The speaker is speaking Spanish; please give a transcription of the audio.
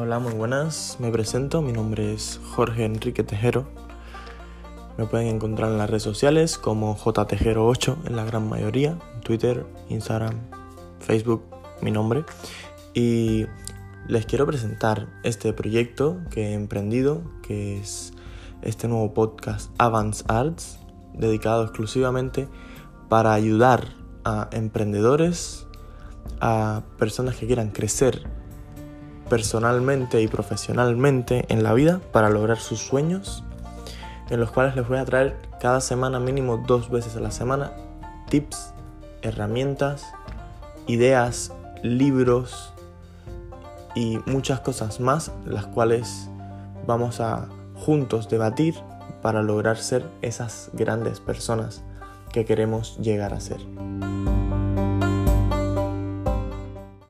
Hola, muy buenas. Me presento, mi nombre es Jorge Enrique Tejero. Me pueden encontrar en las redes sociales como JTejero8 en la gran mayoría, Twitter, Instagram, Facebook, mi nombre. Y les quiero presentar este proyecto que he emprendido, que es este nuevo podcast Avance Arts, dedicado exclusivamente para ayudar a emprendedores, a personas que quieran crecer personalmente y profesionalmente en la vida para lograr sus sueños, en los cuales les voy a traer cada semana mínimo dos veces a la semana tips, herramientas, ideas, libros y muchas cosas más, las cuales vamos a juntos debatir para lograr ser esas grandes personas que queremos llegar a ser.